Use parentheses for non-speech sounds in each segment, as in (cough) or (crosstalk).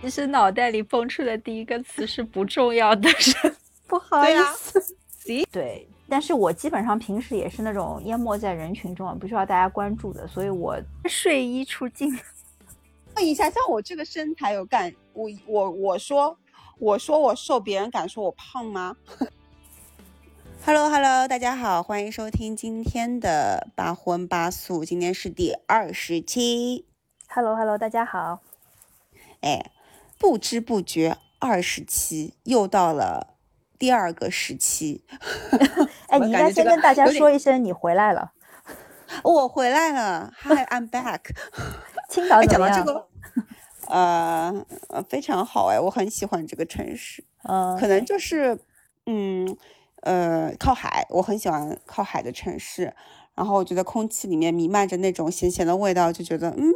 其实脑袋里蹦出的第一个词是不重要的是，(laughs) 不好意思。(laughs) 对，但是我基本上平时也是那种淹没在人群中，不需要大家关注的，所以我睡衣出镜。(laughs) 问一下，像我这个身材有敢我我我说我说我瘦，别人敢说我胖吗？Hello Hello，大家好，欢迎收听今天的八荤八素，今天是第二十期。Hello Hello，大家好。哎。不知不觉，二十期又到了第二个时期。(laughs) 哎，你应该先跟大家说一声，你回来了。我回来了，Hi，I'm back。(laughs) 青岛怎么样？呃，非常好哎，我很喜欢这个城市。嗯，可能就是，嗯，呃，靠海，我很喜欢靠海的城市。然后我觉得空气里面弥漫着那种咸咸的味道，就觉得嗯。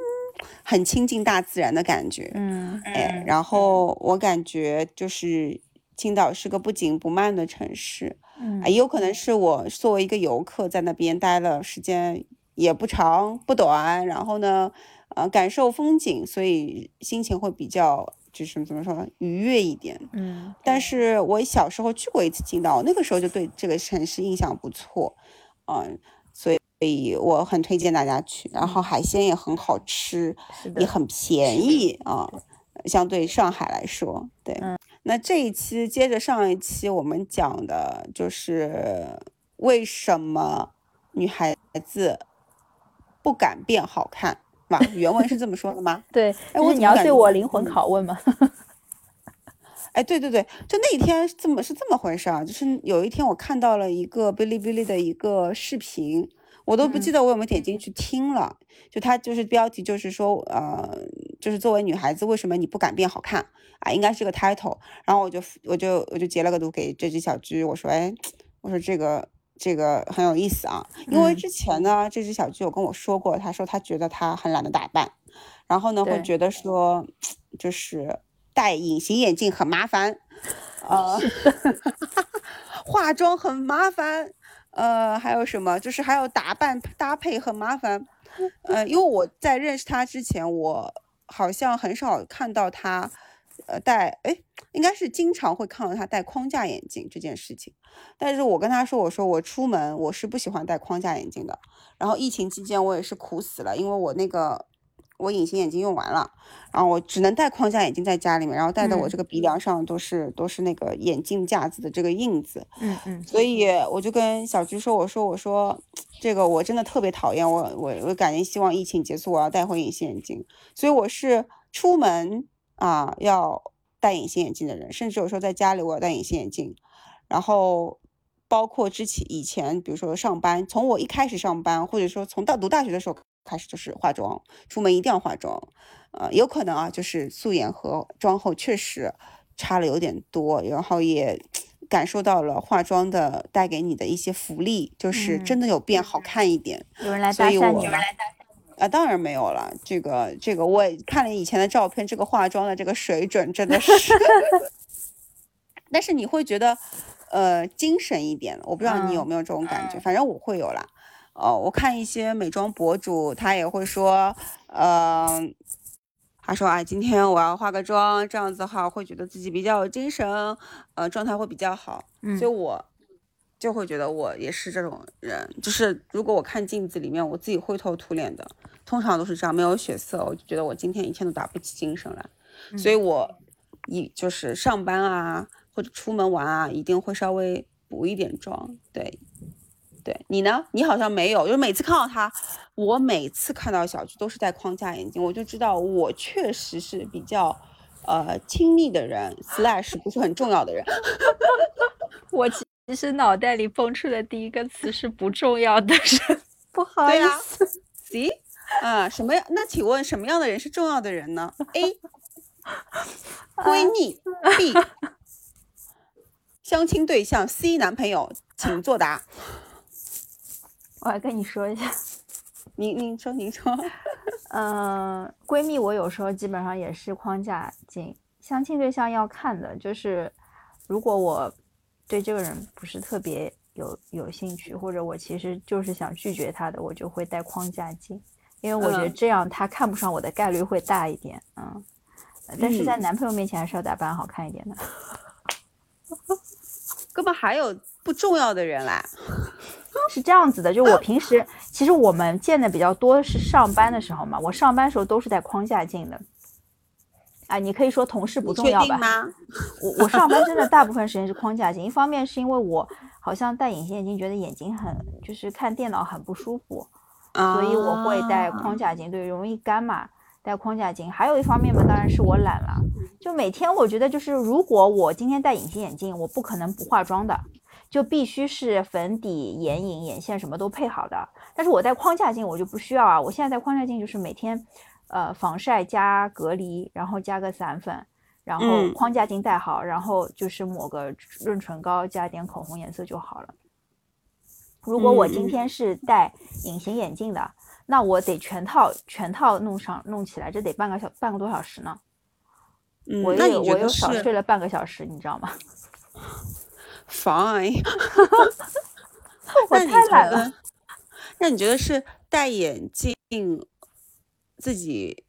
很亲近大自然的感觉，嗯，哎，然后我感觉就是青岛是个不紧不慢的城市，嗯，也有可能是我作为一个游客在那边待了时间也不长不短，然后呢，呃，感受风景，所以心情会比较就是怎么说，愉悦一点，嗯，但是我小时候去过一次青岛，那个时候就对这个城市印象不错，嗯。所以我很推荐大家去，然后海鲜也很好吃，也很便宜啊，相对上海来说，对。那这一期接着上一期我们讲的就是为什么女孩子不敢变好看，是吧？原文是这么说的吗？(laughs) 对，哎，我你要对我灵魂拷问吗？哎，对对对，就那一天这么是这么回事啊？就是有一天我看到了一个哔哩哔哩的一个视频。我都不记得我有没有点进去听了，就他就是标题就是说，呃，就是作为女孩子为什么你不敢变好看？啊？应该是个 title，然后我就我就我就截了个图给这只小居，我说，哎，我说这个这个很有意思啊，因为之前呢，这只小居有跟我说过，他说他觉得他很懒得打扮，然后呢会觉得说，就是戴隐形眼镜很麻烦，呃，(laughs) 化妆很麻烦。呃，还有什么？就是还有打扮搭配很麻烦。呃，因为我在认识他之前，我好像很少看到他，呃，戴，哎，应该是经常会看到他戴框架眼镜这件事情。但是我跟他说，我说我出门我是不喜欢戴框架眼镜的。然后疫情期间我也是苦死了，因为我那个。我隐形眼镜用完了，然后我只能戴框架眼镜在家里面，然后戴的我这个鼻梁。上都是都是那个眼镜架子的这个印子，嗯嗯，所以我就跟小菊说，我说我说这个我真的特别讨厌，我我我感觉希望疫情结束，我要戴回隐形眼镜，所以我是出门啊要戴隐形眼镜的人，甚至有时候在家里我要戴隐形眼镜，然后包括之前以前比如说上班，从我一开始上班，或者说从到读大学的时候。开始就是化妆，出门一定要化妆，呃，有可能啊，就是素颜和妆后确实差了有点多，然后也 (tsk) 感受到了化妆的带给你的一些福利，就是真的有变好看一点。有人来搭讪你吗？啊，当然没有了。这个这个，我看了以前的照片，这个化妆的这个水准真的是。(laughs) (laughs) 但是你会觉得，呃，精神一点。我不知道你有没有这种感觉，反正我会有啦。哦，我看一些美妆博主，他也会说，嗯，他说，啊，今天我要化个妆，这样子哈，会觉得自己比较有精神，呃，状态会比较好。嗯，所以我就会觉得我也是这种人，就是如果我看镜子里面我自己灰头土脸的，通常都是这样，没有血色，我就觉得我今天一天都打不起精神来。所以我一就是上班啊，或者出门玩啊，一定会稍微补一点妆，对。对你呢？你好像没有，就是每次看到他，我每次看到小菊都是戴框架眼镜，我就知道我确实是比较，呃，亲密的人，slash 不是很重要的人。(laughs) 我其实脑袋里蹦出的第一个词是不重要的人，不好意思。(laughs) C，啊，什么样？那请问什么样的人是重要的人呢？A，(laughs) 闺蜜。B，相亲对象。C，男朋友。请作答。我来跟你说一下，(laughs) 您您说您说，嗯，(laughs) 闺蜜，我有时候基本上也是框架镜。相亲对象要看的就是，如果我对这个人不是特别有有兴趣，或者我其实就是想拒绝他的，我就会带框架镜，因为我觉得这样他看不上我的概率会大一点。嗯，但是在男朋友面前还是要打扮好看一点的。(laughs) 根本还有不重要的人来。是这样子的，就我平时其实我们见的比较多是上班的时候嘛，我上班时候都是戴框架镜的。啊，你可以说同事不重要吧？(laughs) 我我上班真的大部分时间是框架镜，一方面是因为我好像戴隐形眼镜觉得眼睛很就是看电脑很不舒服，所以我会戴框架镜，对，容易干嘛，戴框架镜。还有一方面嘛，当然是我懒了，就每天我觉得就是如果我今天戴隐形眼镜，我不可能不化妆的。就必须是粉底、眼影、眼线什么都配好的，但是我戴框架镜我就不需要啊。我现在戴框架镜就是每天，呃，防晒加隔离，然后加个散粉，然后框架镜戴好，然后就是抹个润唇膏，加点口红颜色就好了。如果我今天是戴隐形眼镜的，那我得全套全套弄上弄起来，这得半个小半个多小时呢。我又我又少睡了半个小时，你知道吗？Fine，(laughs) 我太懒了。那你觉得是戴眼镜自己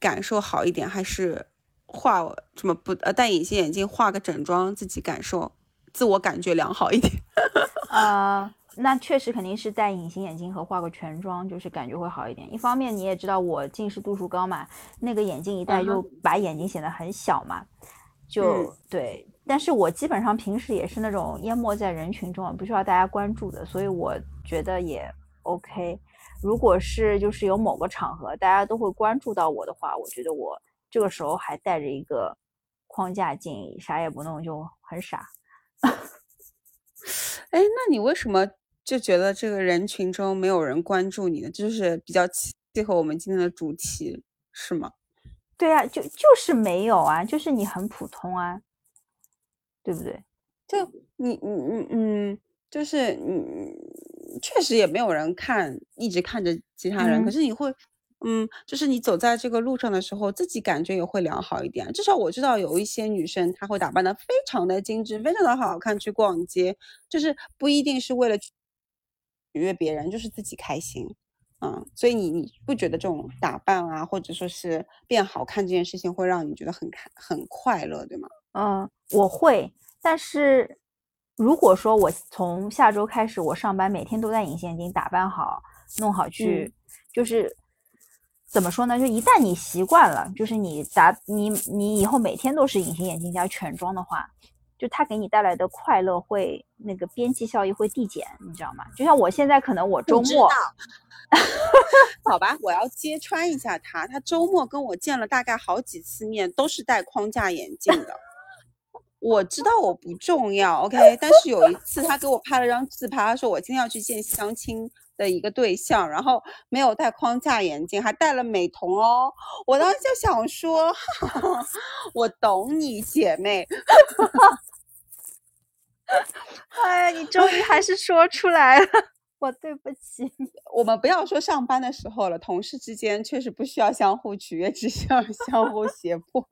感受好一点，还是画什么不呃戴隐形眼镜化个整妆自己感受自我感觉良好一点？(laughs) 呃，那确实肯定是戴隐形眼镜和化个全妆，就是感觉会好一点。一方面你也知道我近视度数高嘛，那个眼镜一戴就把眼睛显得很小嘛，就对。但是我基本上平时也是那种淹没在人群中，不需要大家关注的，所以我觉得也 OK。如果是就是有某个场合大家都会关注到我的话，我觉得我这个时候还带着一个框架镜，啥也不弄就很傻。(laughs) 哎，那你为什么就觉得这个人群中没有人关注你呢？就是比较契合我们今天的主题，是吗？对啊，就就是没有啊，就是你很普通啊。对不对？就你，你，你嗯，就是你，确实也没有人看，一直看着其他人。可是你会，嗯，就是你走在这个路上的时候，自己感觉也会良好一点。至少我知道有一些女生，她会打扮的非常的精致，非常的好看去逛街，就是不一定是为了取悦别人，就是自己开心。嗯，所以你你不觉得这种打扮啊，或者说是变好看这件事情，会让你觉得很开很快乐，对吗？嗯，我会，但是如果说我从下周开始，我上班每天都戴隐形眼镜，打扮好，弄好去，就是怎么说呢？就一旦你习惯了，就是你打你你以后每天都是隐形眼镜加全妆的话，就它给你带来的快乐会那个边际效益会递减，你知道吗？就像我现在可能我周末。(laughs) 好吧，我要揭穿一下他，他周末跟我见了大概好几次面，都是戴框架眼镜的。我知道我不重要，OK，但是有一次他给我拍了张自拍，他说我今天要去见相亲的一个对象，然后没有戴框架眼镜，还戴了美瞳哦。我当时就想说，(laughs) 我懂你姐妹。(laughs) 哎，你终于还是说出来了，(laughs) 我对不起。我们不要说上班的时候了，同事之间确实不需要相互取悦，只需要相互胁迫，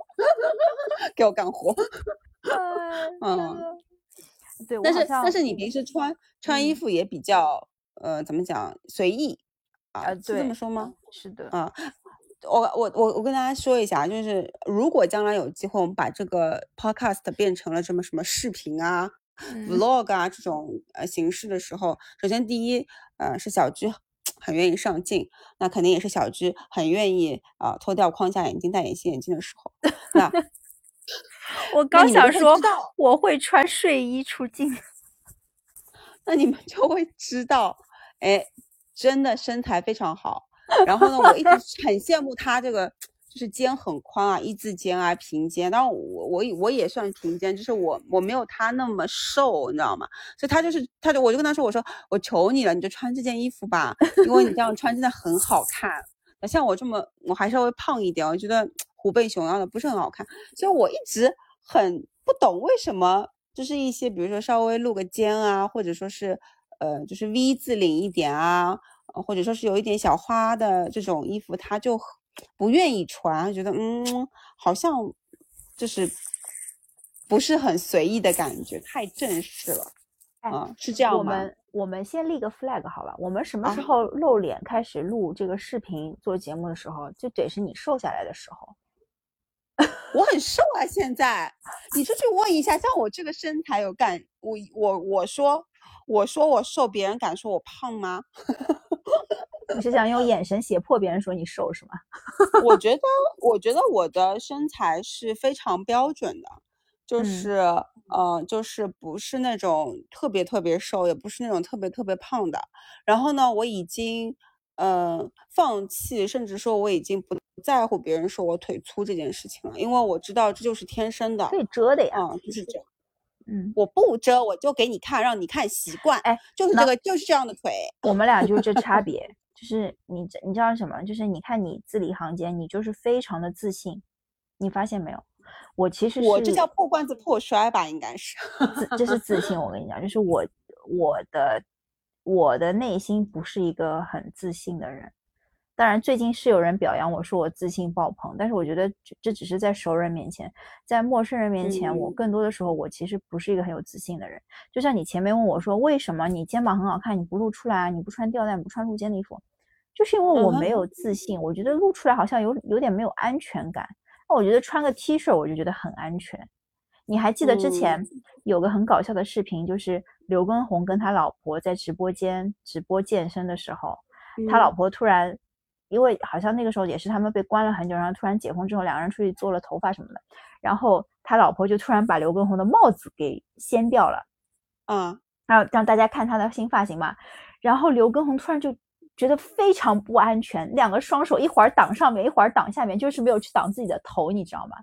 给我干活。嗯，对，但是但是你平时穿穿衣服也比较呃，怎么讲随意啊？是这么说吗？是的，啊，我我我我跟大家说一下，就是如果将来有机会，我们把这个 podcast 变成了什么什么视频啊、vlog 啊这种呃形式的时候，首先第一，呃，是小居很愿意上镜，那肯定也是小居很愿意啊脱掉框架眼镜、戴隐形眼镜的时候，那。我刚想说，我会穿睡衣出镜，(laughs) 那你们就会知道，哎，真的身材非常好。然后呢，我一直 (laughs) 很羡慕他这个，就是肩很宽啊，一字肩啊，平肩。当然，我我我也算平肩，就是我我没有他那么瘦，你知道吗？所以他就是，他就我就跟他说，我说我求你了，你就穿这件衣服吧，因为你这样穿真的很好看。(laughs) 像我这么，我还稍微胖一点，我觉得。虎背熊腰的不是很好看，所以我一直很不懂为什么就是一些比如说稍微露个肩啊，或者说是呃就是 V 字领一点啊，或者说是有一点小花的这种衣服，他就不愿意穿，觉得嗯好像就是不是很随意的感觉，太正式了。啊，是这样吗？我们我们先立个 flag 好了，我们什么时候露脸开始录这个视频做节目的时候，就得是你瘦下来的时候。我很瘦啊，现在你出去问一下，像我这个身材有敢我我我说我说我瘦，别人敢说我胖吗？你是想用眼神胁迫别人说你瘦是吗？我觉得我觉得我的身材是非常标准的，就嗯是呃就是不是那种特别特别瘦，也不是那种特别特别胖的。然后呢，我已经呃放弃，甚至说我已经不在乎别人说我腿粗这件事情了，因为我知道这就是天生的可。以遮的呀。嗯，就是这样。嗯，我不遮，我就给你看，让你看习惯。哎，就是这个，就是这样的腿。我们俩就是这差 (laughs) 别，就是你知你知道什么？就是你看你字里行间，你就是非常的自信，你发现没有？我其实我这叫破罐子破摔吧，应该是。自这是自信，我跟你讲，就是我我的我的内心不是一个很自信的人。当然，最近是有人表扬我说我自信爆棚，但是我觉得这这只是在熟人面前，在陌生人面前，我嗯更多的时候我其实不是一个很有自信的人。就像你前面问我说，为什么你肩膀很好看，你不露出来啊？你不穿吊带，你不穿露肩的衣服，就是因为我没有自信，我觉得露出来好像有有点没有安全感。那我觉得穿个 T 恤我就觉得很安全。你还记得之前嗯有个很搞笑的视频，就是刘畊宏跟他老婆在直播间直播健身的时候，他老嗯婆突然，因为好像那个时候也是他们被关了很久，然后突然解封之后，两个人出去做了头发什么的，然后他老婆就突然把刘畊宏的帽子给掀掉了，嗯，然后让大家看他的新发型嘛，然后刘畊宏突然就觉得非常不安全，两个双手一会儿挡上面，一会儿挡下面，就是没有去挡自己的头，你知道吗？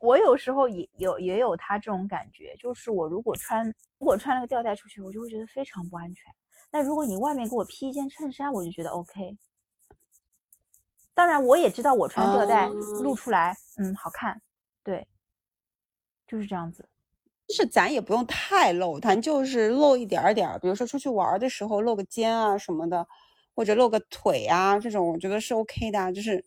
我有时候也有也有他这种感觉，就是我如果穿如果穿了个吊带出去，我就会觉得非常不安全。那如果你外面给我披一件衬衫，我就觉得 OK。当然，我也知道我穿吊带露哦出来，嗯，好看，对，就是这样子。就是咱也不用太露，咱就是露一点点儿，比如说出去玩的时候露个肩啊什么的，或者露个腿啊，这种我觉得是 OK 的啊，就是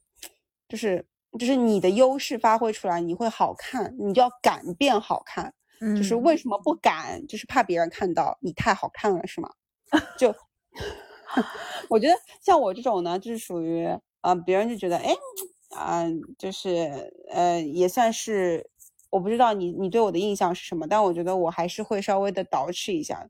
就是就是你的优势发挥出来，你会好看，你就要敢变好看。嗯，就是为什么不敢，就是怕别人看到你太好看了，是吗？就 (laughs) 我觉得像我这种呢，就是属于呃，别人就觉得哎，啊、就是呃，也算是我不知道你你对我的印象是什么，但我觉得我还是会稍微的捯饬一下。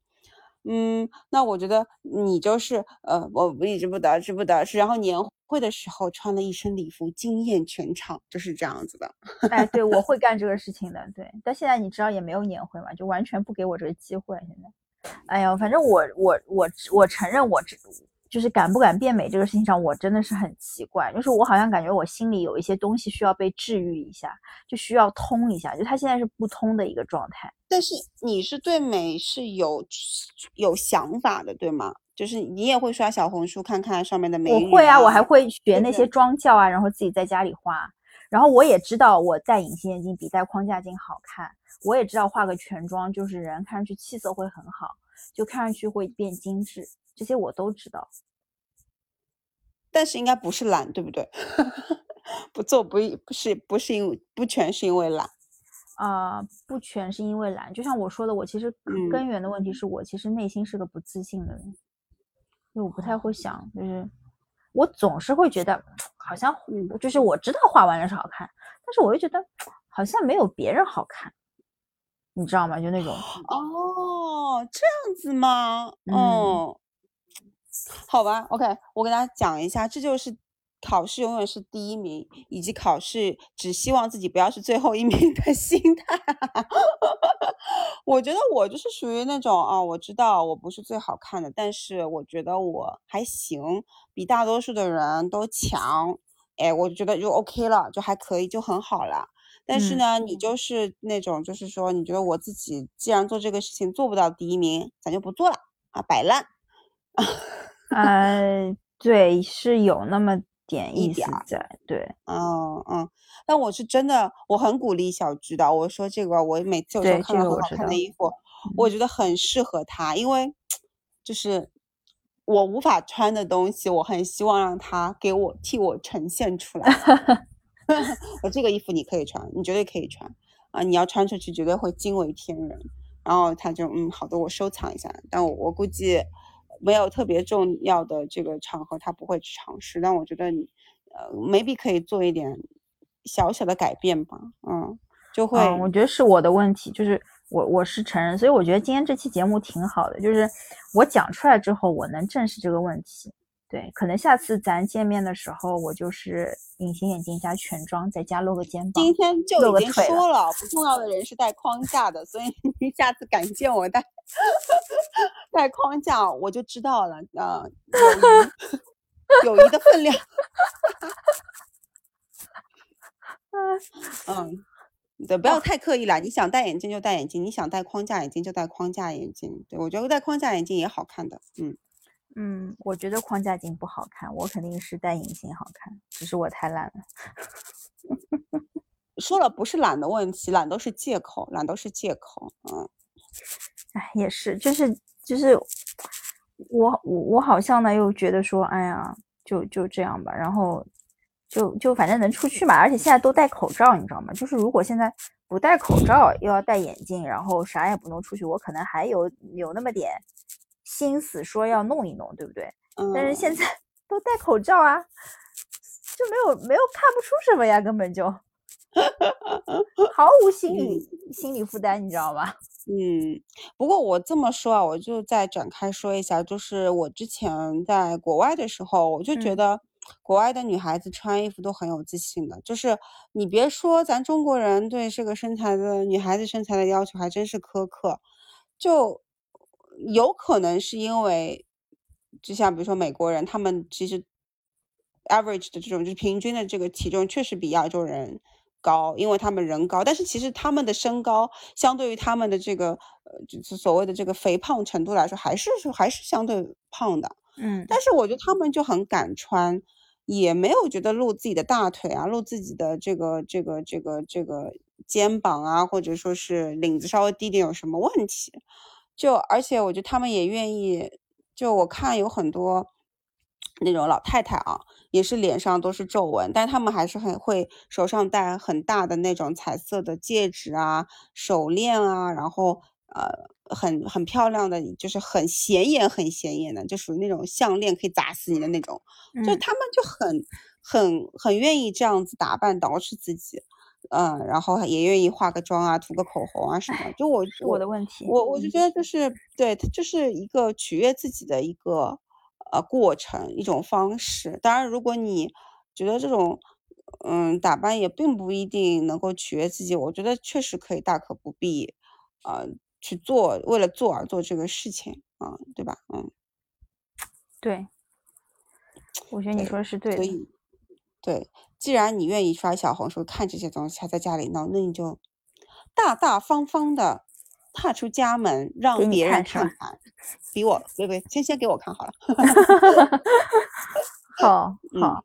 嗯，那我觉得你就是呃，我一直不捯饬不捯饬，然后年会的时候穿了一身礼服，惊艳全场，就是这样子的。哎，对，我会干这个 (laughs) 事情的，对。但现在你知道也没有年会嘛，就完全不给我这个机会。现在，哎呀，反正我我我我承认我这就是敢不敢变美这个事情上，我真的是很奇怪，就是我好像感觉我心里有一些东西需要被治愈一下，就需要通一下，就它现在是不通的一个状态。但是你是对美是有有想法的，对吗？就是你也会刷小红书看看上面的美女我会啊，我还会学那些妆教啊，然后自己在家里画。然后我也知道我戴隐形眼镜比戴框架镜好看，我也知道化个全妆就是人看上去气色会很好，就看上去会变精致，这些我都知道。但是应该不是懒，对不对？(laughs) 不做不一不是不是因为不全是因为懒，啊、不全是因为懒，就像我说的，我其实嗯根源的问题是我其实内心是个不自信的人，因为我不太会想，就是我总是会觉得好像嗯就是我知道画完了是好看，但是我又觉得好像没有别人好看，你知道吗？就那种哦，这样子吗？嗯哦，好吧，OK，我给大家讲一下，这就是考试永远是第一名，以及考试只希望自己不要是最后一名的心态。(laughs) 我觉得我就是属于那种啊，我知道我不是最好看的，但是我觉得我还行，比大多数的人都强。哎，我觉得就 OK 了，就还可以，就很好了。但是嗯呢，你就是那种，就是说，你觉得我自己既然做这个事情做不到第一名，咱就不做了啊，摆烂。(laughs) 呃，对，是有那么点意思一点儿在，对嗯嗯，但我是真的，我很鼓励小菊的。我说这个，我每次有时候对看到很好看的衣服，我觉得很适合她，因为就是我无法穿的东西，我很希望让她给我替我呈现出来。(laughs) 我这个衣服你可以穿，你绝对可以穿啊！你要穿出去绝对会惊为天人。然后他就嗯，好的，我收藏一下。但我我估计没有特别重要的这个场合，他不会去尝试。但我觉得你呃，maybe 可以做一点小小的改变吧，嗯，就会，我觉得是我的问题，就是我我是承认，所以我觉得今天这期节目挺好的，就是我讲出来之后，我能正视这个问题。对，可能下次咱见面的时候，我就是隐形眼镜加全妆，再加露个肩膀。今天就已经说了，不重要的人是带框架的，所以 (laughs) 你下次敢见我带 (laughs) 带框架，我就知道了啊，友谊的分量。嗯，对，不要太刻意了。你想戴眼镜就戴眼镜，你想戴框架眼镜就戴框架眼镜。对我觉得戴框架眼镜也好看的，嗯。嗯，我觉得框架镜不好看，我肯定是戴隐形好看，只是我太懒了。(laughs) 说了不是懒的问题，懒都是借口，懒都是借口。嗯，哎，也是，就是就是我我我好像呢又觉得说，哎呀，就就这样吧，然后就就反正能出去嘛，而且现在都戴口罩，你知道吗？就是如果现在不戴口罩，又要戴眼镜，然后啥也不能出去，我可能还有有那么点。心思说要弄一弄，对不对？但是现在 (laughs) 都戴口罩啊，就没有没有看不出什么呀，根本就 (laughs) 毫无心理心理负担，你知道吗？嗯，不过我这么说啊，我就再展开说一下，就是我之前在国外的时候，我就觉得国外的女孩子穿衣服都很有自信的，就是你别说咱中国人对这个身材的女孩子身材的要求还真是苛刻，就。有可能是因为，就像比如说美国人，他们其实 average 的这种就是平均的这个体重确实比亚洲人高，因为他们人高，但是其实他们的身高相对于他们的这个呃就是所谓的这个肥胖程度来说，还是还是相对胖的，嗯，但是我觉得他们就很敢穿，也没有觉得露自己的大腿啊，露自己的这个这个这个这个肩膀啊，或者说是领子稍微低点有什么问题。就而且我觉得他们也愿意，就我看有很多那种老太太啊，也是脸上都是皱纹，但他们还是很会手上戴很大的那种彩色的戒指啊、手链啊，然后呃很很漂亮的，就是很显眼很显眼的，就属于那种项链可以砸死你的那种，就他们就很很很愿意这样子打扮捯饬自己。嗯，然后也愿意化个妆啊，涂个口红啊什么。就我我的问题，我我就觉得就是对，它就是一个取悦自己的一个呃过程，一种方式。当然，如果你觉得这种嗯打扮也并不一定能够取悦自己，我觉得确实可以大可不必呃去做，为了做而做这个事情啊，对吧？嗯，对，我觉得你说的是对的，对。既然你愿意刷小红书看这些东西，还在家里闹，那你就大大方方的踏出家门，让别人看看。比我，别别，先先给我看好了。(laughs) 好 (laughs) 好，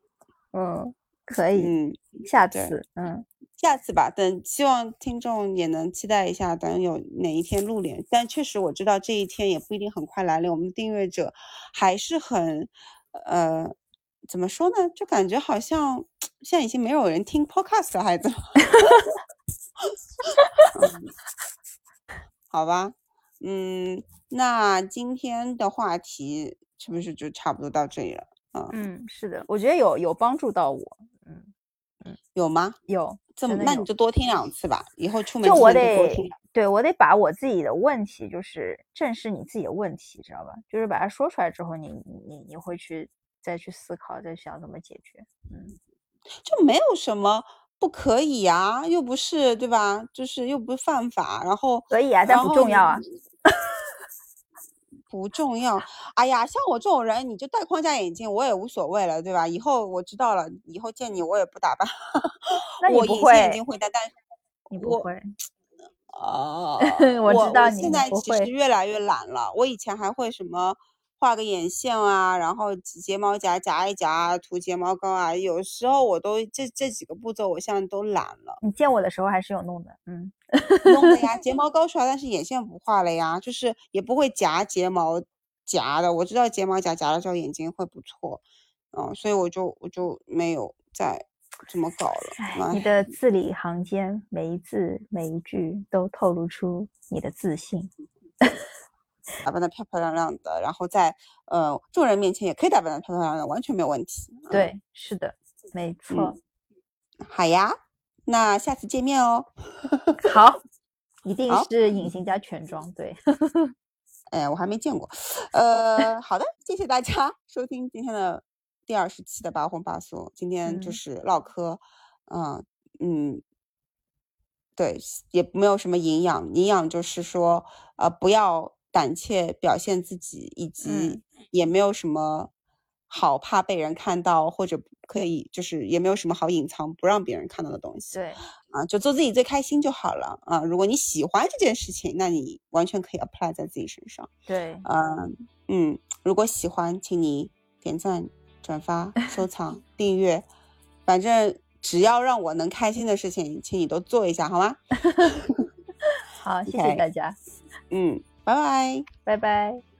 嗯，可以，嗯，下次，嗯，下次吧。等，希望听众也能期待一下，等有哪一天露脸。但确实我知道这一天也不一定很快来临。我们的订阅者还是很，呃。怎么说呢？就感觉好像现在已经没有人听 podcast 了孩子了。(laughs) 好吧，嗯，那今天的话题是不是就差不多到这里了？嗯嗯，是的，我觉得有有帮助到我。嗯嗯，有吗？有，这么那你就多听两次吧，以后出门就我得对我得把我自己的问题，就是正视你自己的问题，知道吧？就是把它说出来之后，你你你会去。再去思考，再想怎么解决，嗯，就没有什么不可以啊，又不是对吧？就是又不是犯法，然后可以啊，但不重要啊，不重要。哎呀，像我这种人，你就戴框架眼镜，我也无所谓了，对吧？以后我知道了，以后见你我也不打扮，(laughs) 我隐形眼镜会戴，但你不会。哦，(laughs) 我知道你现在其实越来越懒了，我以前还会什么。画个眼线啊，然后睫毛夹夹一夹，涂睫毛膏啊。有时候我都这这几个步骤，我现在都懒了。你见我的时候还是有弄的，嗯，弄的呀，(laughs) 睫毛膏出来，但是眼线不画了呀，就是也不会夹睫毛夹的。我知道睫毛夹夹了之后眼睛会不错，嗯，所以我就我就没有再这么搞了。你的字里行间，每一字每一句都透露出你的自信。(laughs) 打扮的漂漂亮亮的，然后在呃众人面前也可以打扮的漂漂亮亮，完全没有问题。对，是的，没错。好呀，那下次见面哦。(laughs) 好，一定是隐形加全妆，对。(laughs) 哎，我还没见过。呃，好的，谢谢大家收听今天的第二十期的八荤八素。今天就是唠嗑，嗯嗯，对，也没有什么营养，营养就是说，呃，不要胆怯表现自己，以及也没有什么好怕被人看到，或者可以就是也没有什么好隐藏不让别人看到的东西。对。啊，就做自己最开心就好了啊！如果你喜欢这件事情，那你完全可以 apply 在自己身上。对，嗯嗯，如果喜欢，请你点赞、转发、收藏、订阅，反正只要让我能开心的事情，请你都做一下，好吗？(laughs) 好，谢谢大家。嗯，拜拜，拜拜。